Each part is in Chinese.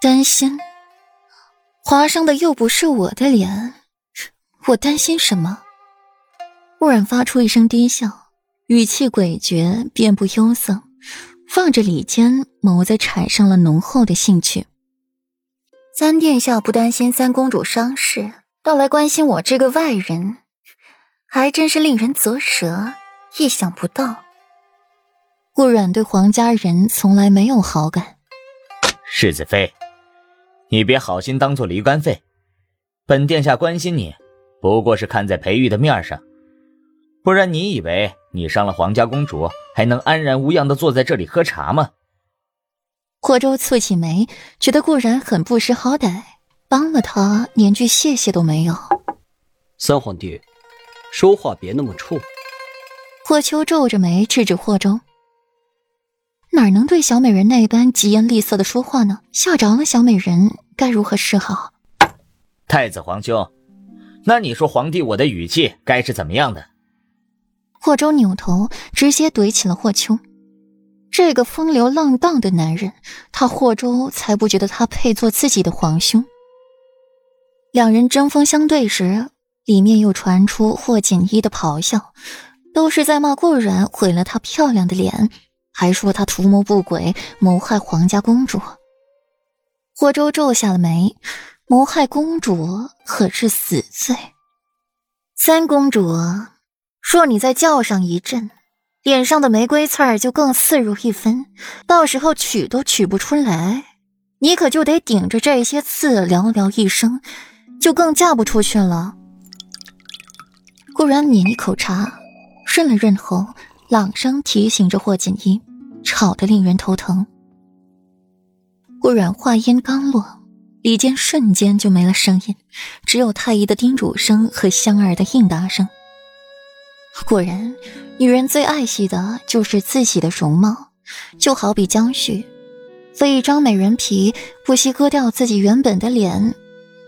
担心？划伤的又不是我的脸，我担心什么？顾然发出一声低笑，语气诡谲，遍布忧色，望着李坚，眸子产生了浓厚的兴趣。三殿下不担心三公主伤势，倒来关心我这个外人，还真是令人啧舌，意想不到。顾阮对黄家人从来没有好感。世子妃，你别好心当做驴肝肺。本殿下关心你，不过是看在裴玉的面上，不然你以为你伤了皇家公主，还能安然无恙的坐在这里喝茶吗？霍州蹙起眉，觉得顾然很不识好歹，帮了他连句谢谢都没有。三皇帝，说话别那么冲。霍秋皱着眉制止霍州。哪能对小美人那般疾言厉色的说话呢？吓着了小美人，该如何是好？太子皇兄，那你说皇帝我的语气该是怎么样的？霍州扭头直接怼起了霍秋，这个风流浪荡的男人，他霍州才不觉得他配做自己的皇兄。两人针锋相对时，里面又传出霍锦衣的咆哮，都是在骂顾然毁了他漂亮的脸。还说他图谋不轨，谋害皇家公主。霍州皱下了眉，谋害公主可是死罪。三公主，若你再叫上一阵，脸上的玫瑰刺儿就更刺入一分，到时候取都取不出来，你可就得顶着这些刺寥寥一生，就更嫁不出去了。顾然抿一口茶，润了润喉，朗声提醒着霍锦衣。吵得令人头疼。顾阮话音刚落，里间瞬间就没了声音，只有太医的叮嘱声和香儿的应答声。果然，女人最爱惜的就是自己的容貌，就好比江旭，为一张美人皮，不惜割掉自己原本的脸，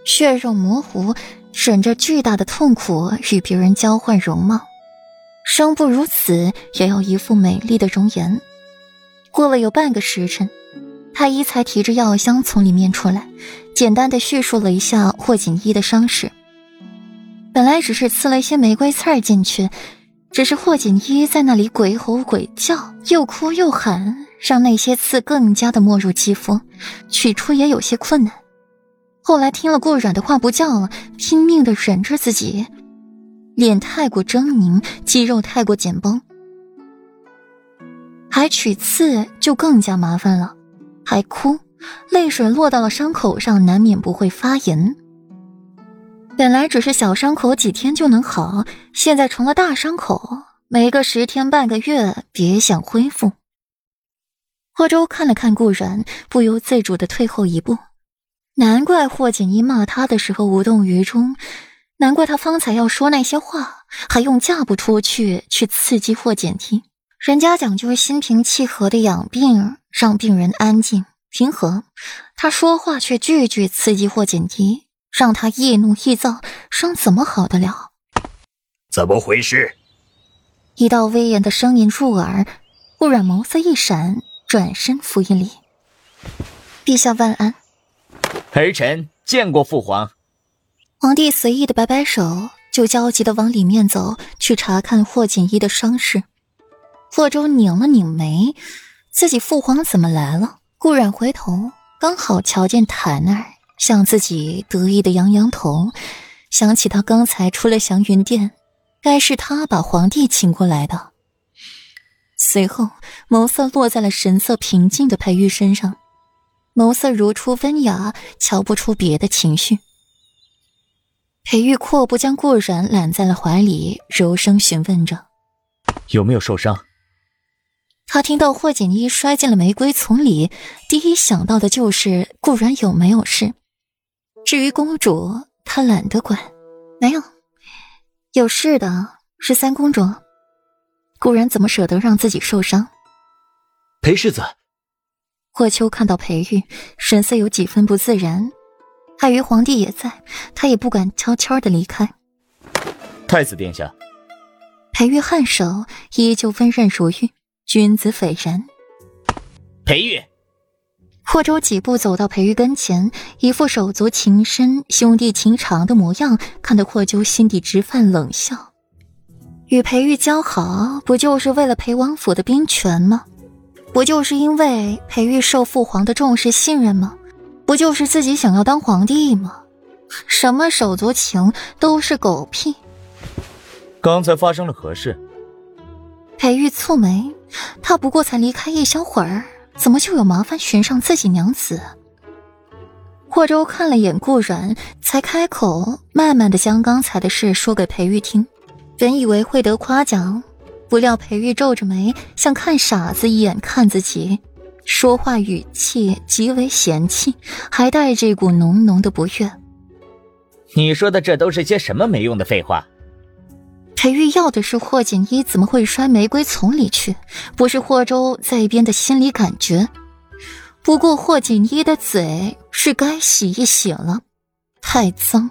血肉模糊，忍着巨大的痛苦与别人交换容貌，生不如死，也要一副美丽的容颜。过了有半个时辰，太医才提着药箱从里面出来，简单的叙述了一下霍锦衣的伤势。本来只是刺了一些玫瑰刺儿进去，只是霍锦衣在那里鬼吼鬼叫，又哭又喊，让那些刺更加的没入肌肤，取出也有些困难。后来听了顾阮的话不叫了，拼命的忍着自己，脸太过狰狞，肌肉太过紧绷。还取刺就更加麻烦了，还哭，泪水落到了伤口上，难免不会发炎。本来只是小伤口，几天就能好，现在成了大伤口，没个十天半个月，别想恢复。霍州看了看顾然，不由自主的退后一步，难怪霍锦衣骂他的时候无动于衷，难怪他方才要说那些话，还用嫁不出去去刺激霍锦衣。人家讲究心平气和的养病，让病人安静平和。他说话却句句刺激霍锦衣，让他易怒易躁，伤怎么好得了？怎么回事？一道威严的声音入耳，顾阮眸色一闪，转身拂一礼：“陛下万安。”儿臣见过父皇。皇帝随意的摆摆手，就焦急的往里面走去查看霍锦衣的伤势。霍州拧了拧眉，自己父皇怎么来了？顾冉回头，刚好瞧见谭儿向自己得意的扬扬头，想起他刚才出了祥云殿，该是他把皇帝请过来的。随后，眸色落在了神色平静的裴玉身上，眸色如初温雅，瞧不出别的情绪。裴玉阔步将顾冉揽在了怀里，柔声询问着：“有没有受伤？”他听到霍锦衣摔进了玫瑰丛里，第一想到的就是顾然有没有事。至于公主，他懒得管，没有，有事的是三公主。顾然怎么舍得让自己受伤？裴世子，霍秋看到裴玉，神色有几分不自然。碍于皇帝也在，他也不敢悄悄的离开。太子殿下，裴玉颔首，依旧温润如玉。君子斐然，裴玉，霍州几步走到裴玉跟前，一副手足情深、兄弟情长的模样，看得霍州心底直泛冷笑。与裴玉交好，不就是为了裴王府的兵权吗？不就是因为裴玉受父皇的重视信任吗？不就是自己想要当皇帝吗？什么手足情都是狗屁！刚才发生了何事？裴玉蹙眉，他不过才离开一小会儿，怎么就有麻烦寻上自己娘子？霍州看了眼顾然，才开口，慢慢的将刚才的事说给裴玉听。本以为会得夸奖，不料裴玉皱着眉，像看傻子一眼看自己，说话语气极为嫌弃，还带着一股浓浓的不悦。你说的这都是些什么没用的废话？裴玉要的是霍锦衣，怎么会摔玫瑰丛里去？不是霍州在一边的心理感觉。不过霍锦衣的嘴是该洗一洗了，太脏。